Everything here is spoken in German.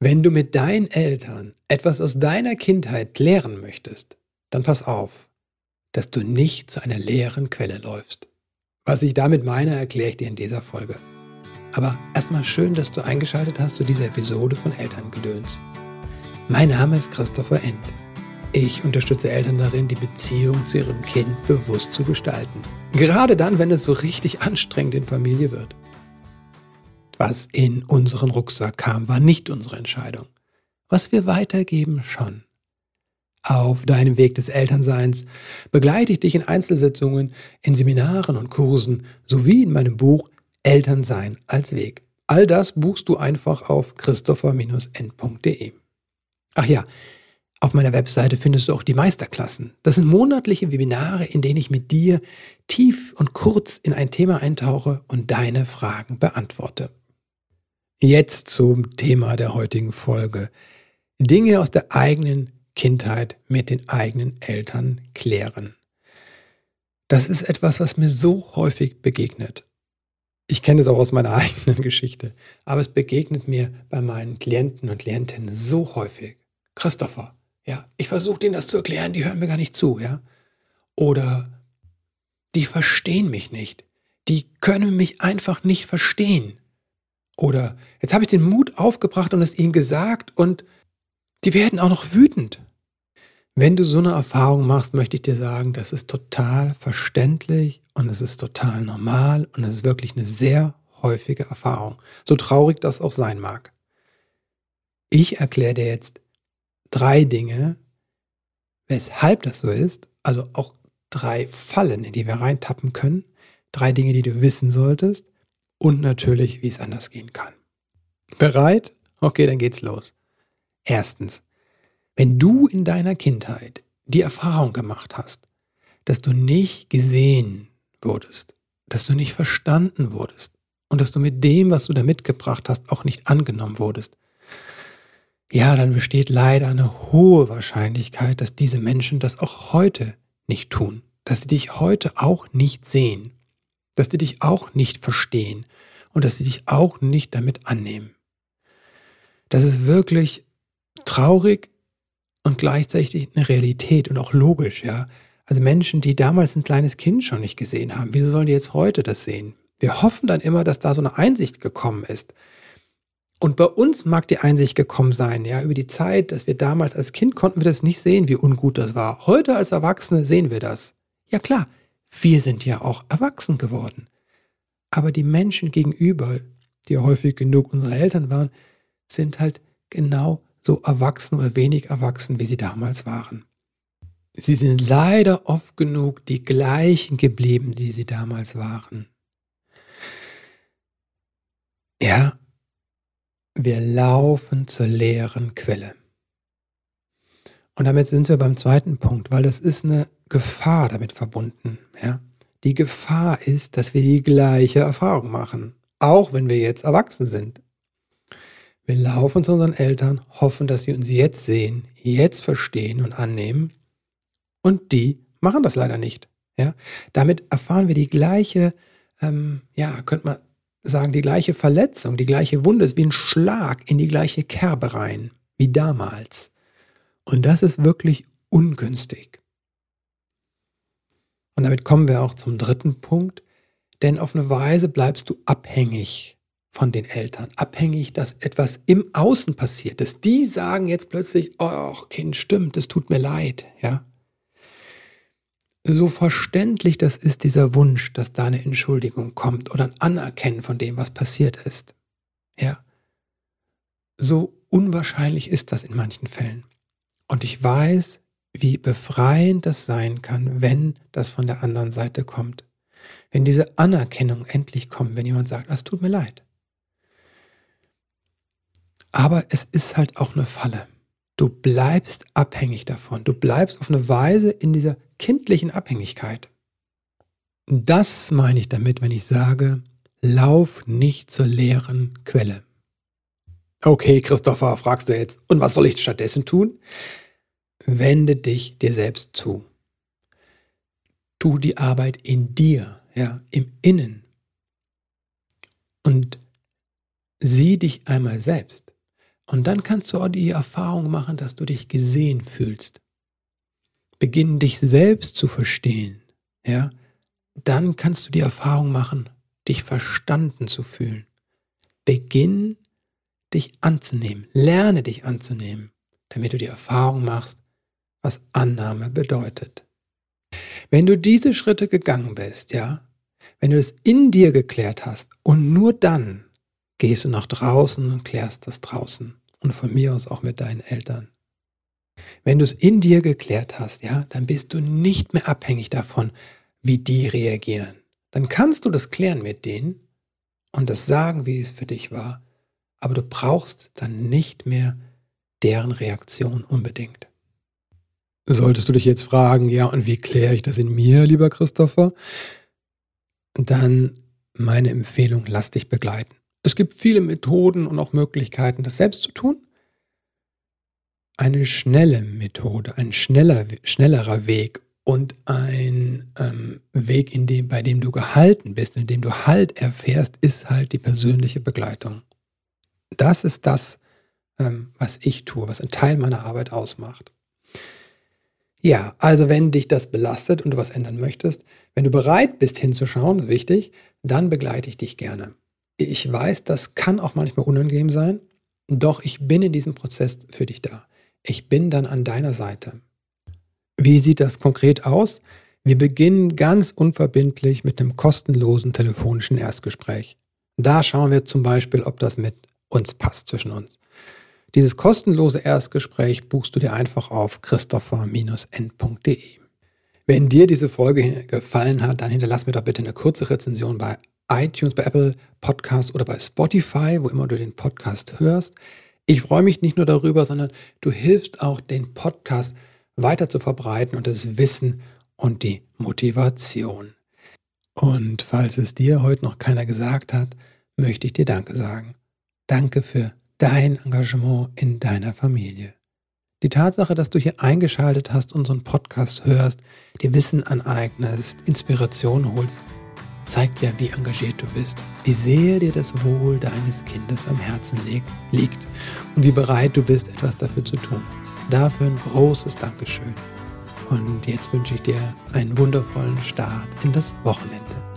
Wenn du mit deinen Eltern etwas aus deiner Kindheit klären möchtest, dann pass auf, dass du nicht zu einer leeren Quelle läufst. Was ich damit meine, erkläre ich dir in dieser Folge. Aber erstmal schön, dass du eingeschaltet hast zu dieser Episode von Elterngedöns. Mein Name ist Christopher End. Ich unterstütze Eltern darin, die Beziehung zu ihrem Kind bewusst zu gestalten. Gerade dann, wenn es so richtig anstrengend in Familie wird. Was in unseren Rucksack kam, war nicht unsere Entscheidung. Was wir weitergeben, schon. Auf deinem Weg des Elternseins begleite ich dich in Einzelsitzungen, in Seminaren und Kursen sowie in meinem Buch Elternsein als Weg. All das buchst du einfach auf christopher-n.de. Ach ja, auf meiner Webseite findest du auch die Meisterklassen. Das sind monatliche Webinare, in denen ich mit dir tief und kurz in ein Thema eintauche und deine Fragen beantworte. Jetzt zum Thema der heutigen Folge. Dinge aus der eigenen Kindheit mit den eigenen Eltern klären. Das ist etwas, was mir so häufig begegnet. Ich kenne es auch aus meiner eigenen Geschichte, aber es begegnet mir bei meinen Klienten und Klientinnen so häufig. Christopher, ja, ich versuche denen das zu erklären, die hören mir gar nicht zu, ja. Oder die verstehen mich nicht. Die können mich einfach nicht verstehen. Oder jetzt habe ich den Mut aufgebracht und es ihnen gesagt und die werden auch noch wütend. Wenn du so eine Erfahrung machst, möchte ich dir sagen, das ist total verständlich und es ist total normal und es ist wirklich eine sehr häufige Erfahrung, so traurig das auch sein mag. Ich erkläre dir jetzt drei Dinge, weshalb das so ist, also auch drei Fallen, in die wir reintappen können, drei Dinge, die du wissen solltest und natürlich, wie es anders gehen kann. Bereit? Okay, dann geht's los. Erstens, wenn du in deiner Kindheit die Erfahrung gemacht hast, dass du nicht gesehen wurdest, dass du nicht verstanden wurdest und dass du mit dem, was du da mitgebracht hast, auch nicht angenommen wurdest, ja, dann besteht leider eine hohe Wahrscheinlichkeit, dass diese Menschen das auch heute nicht tun, dass sie dich heute auch nicht sehen dass sie dich auch nicht verstehen und dass sie dich auch nicht damit annehmen. Das ist wirklich traurig und gleichzeitig eine Realität und auch logisch, ja. Also Menschen, die damals ein kleines Kind schon nicht gesehen haben, wieso sollen die jetzt heute das sehen? Wir hoffen dann immer, dass da so eine Einsicht gekommen ist. Und bei uns mag die Einsicht gekommen sein, ja, über die Zeit, dass wir damals als Kind konnten wir das nicht sehen, wie ungut das war. Heute als Erwachsene sehen wir das. Ja klar, wir sind ja auch erwachsen geworden. Aber die Menschen gegenüber, die häufig genug unsere Eltern waren, sind halt genau so erwachsen oder wenig erwachsen, wie sie damals waren. Sie sind leider oft genug die gleichen geblieben, die sie damals waren. Ja, wir laufen zur leeren Quelle. Und damit sind wir beim zweiten Punkt, weil das ist eine Gefahr damit verbunden. Ja? Die Gefahr ist, dass wir die gleiche Erfahrung machen, auch wenn wir jetzt erwachsen sind. Wir laufen zu unseren Eltern, hoffen, dass sie uns jetzt sehen, jetzt verstehen und annehmen. Und die machen das leider nicht. Ja? Damit erfahren wir die gleiche, ähm, ja, könnte man sagen, die gleiche Verletzung, die gleiche Wunde ist wie ein Schlag in die gleiche Kerbe rein, wie damals. Und das ist wirklich ungünstig. Und damit kommen wir auch zum dritten Punkt, denn auf eine Weise bleibst du abhängig von den Eltern, abhängig, dass etwas im Außen passiert, dass die sagen jetzt plötzlich, oh Kind, stimmt, es tut mir leid, ja. So verständlich das ist dieser Wunsch, dass da eine Entschuldigung kommt oder ein Anerkennen von dem, was passiert ist. Ja. So unwahrscheinlich ist das in manchen Fällen. Und ich weiß, wie befreiend das sein kann, wenn das von der anderen Seite kommt. Wenn diese Anerkennung endlich kommt, wenn jemand sagt, es tut mir leid. Aber es ist halt auch eine Falle. Du bleibst abhängig davon. Du bleibst auf eine Weise in dieser kindlichen Abhängigkeit. Das meine ich damit, wenn ich sage, lauf nicht zur leeren Quelle. Okay, Christopher, fragst du jetzt, und was soll ich stattdessen tun? wende dich dir selbst zu. Tu die Arbeit in dir, ja, im Innen. Und sieh dich einmal selbst. Und dann kannst du auch die Erfahrung machen, dass du dich gesehen fühlst. Beginn dich selbst zu verstehen, ja, dann kannst du die Erfahrung machen, dich verstanden zu fühlen. Beginn dich anzunehmen, lerne dich anzunehmen, damit du die Erfahrung machst, was Annahme bedeutet. Wenn du diese Schritte gegangen bist, ja, wenn du es in dir geklärt hast und nur dann gehst du nach draußen und klärst das draußen und von mir aus auch mit deinen Eltern. Wenn du es in dir geklärt hast, ja, dann bist du nicht mehr abhängig davon, wie die reagieren. Dann kannst du das klären mit denen und das sagen, wie es für dich war, aber du brauchst dann nicht mehr deren Reaktion unbedingt. Solltest du dich jetzt fragen, ja, und wie kläre ich das in mir, lieber Christopher? Dann meine Empfehlung, lass dich begleiten. Es gibt viele Methoden und auch Möglichkeiten, das selbst zu tun. Eine schnelle Methode, ein schneller, schnellerer Weg und ein ähm, Weg, in dem, bei dem du gehalten bist, in dem du Halt erfährst, ist halt die persönliche Begleitung. Das ist das, ähm, was ich tue, was ein Teil meiner Arbeit ausmacht. Ja, also wenn dich das belastet und du was ändern möchtest, wenn du bereit bist hinzuschauen, wichtig, dann begleite ich dich gerne. Ich weiß, das kann auch manchmal unangenehm sein, doch ich bin in diesem Prozess für dich da. Ich bin dann an deiner Seite. Wie sieht das konkret aus? Wir beginnen ganz unverbindlich mit einem kostenlosen telefonischen Erstgespräch. Da schauen wir zum Beispiel, ob das mit uns passt zwischen uns. Dieses kostenlose Erstgespräch buchst du dir einfach auf christopher-n.de. Wenn dir diese Folge gefallen hat, dann hinterlass mir doch bitte eine kurze Rezension bei iTunes, bei Apple Podcasts oder bei Spotify, wo immer du den Podcast hörst. Ich freue mich nicht nur darüber, sondern du hilfst auch, den Podcast weiter zu verbreiten und das Wissen und die Motivation. Und falls es dir heute noch keiner gesagt hat, möchte ich dir Danke sagen. Danke für dein Engagement in deiner Familie. Die Tatsache, dass du hier eingeschaltet hast, unseren Podcast hörst, dir Wissen aneignest, Inspiration holst, zeigt ja, wie engagiert du bist, wie sehr dir das Wohl deines Kindes am Herzen liegt und wie bereit du bist, etwas dafür zu tun. Dafür ein großes Dankeschön. Und jetzt wünsche ich dir einen wundervollen Start in das Wochenende.